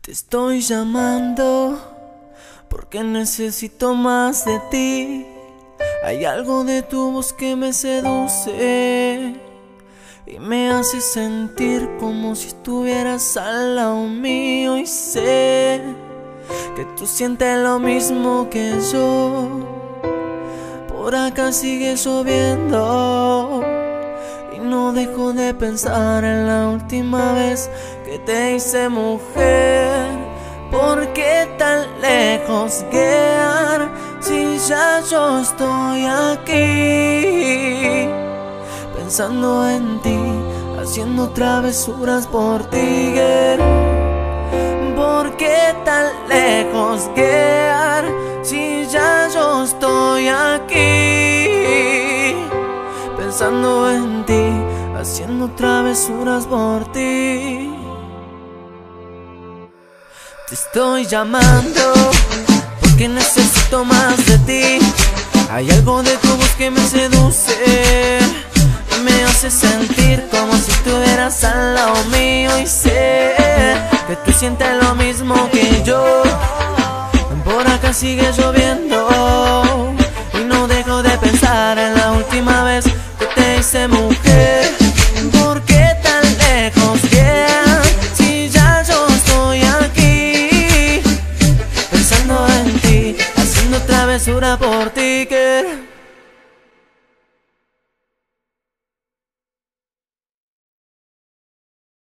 Te estoy llamando porque necesito más de ti. Hay algo de tu voz que me seduce y me hace sentir como si estuvieras al lado mío y sé que tú sientes lo mismo que yo. Por acá sigue lloviendo y no dejo de pensar en la última vez que te hice mujer. ¿Por qué tan lejos guiar si ya yo estoy aquí? Pensando en ti, haciendo travesuras por ti. ¿Por qué tan lejos guiar Pensando en ti, haciendo travesuras por ti. Te estoy llamando porque necesito más de ti. Hay algo de tu voz que me seduce y me hace sentir como si estuvieras al lado mío y sé que tú sientes lo mismo que yo. Por acá sigue lloviendo y no dejo de pensar en la última vez hice mujer. ¿Por qué tan lejos yeah, si ya yo estoy aquí? Pensando en ti, haciendo travesura por ti